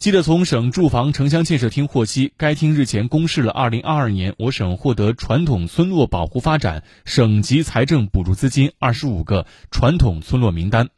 记者从省住房城乡建设厅获悉，该厅日前公示了2022年我省获得传统村落保护发展省级财政补助资金二十五个传统村落名单。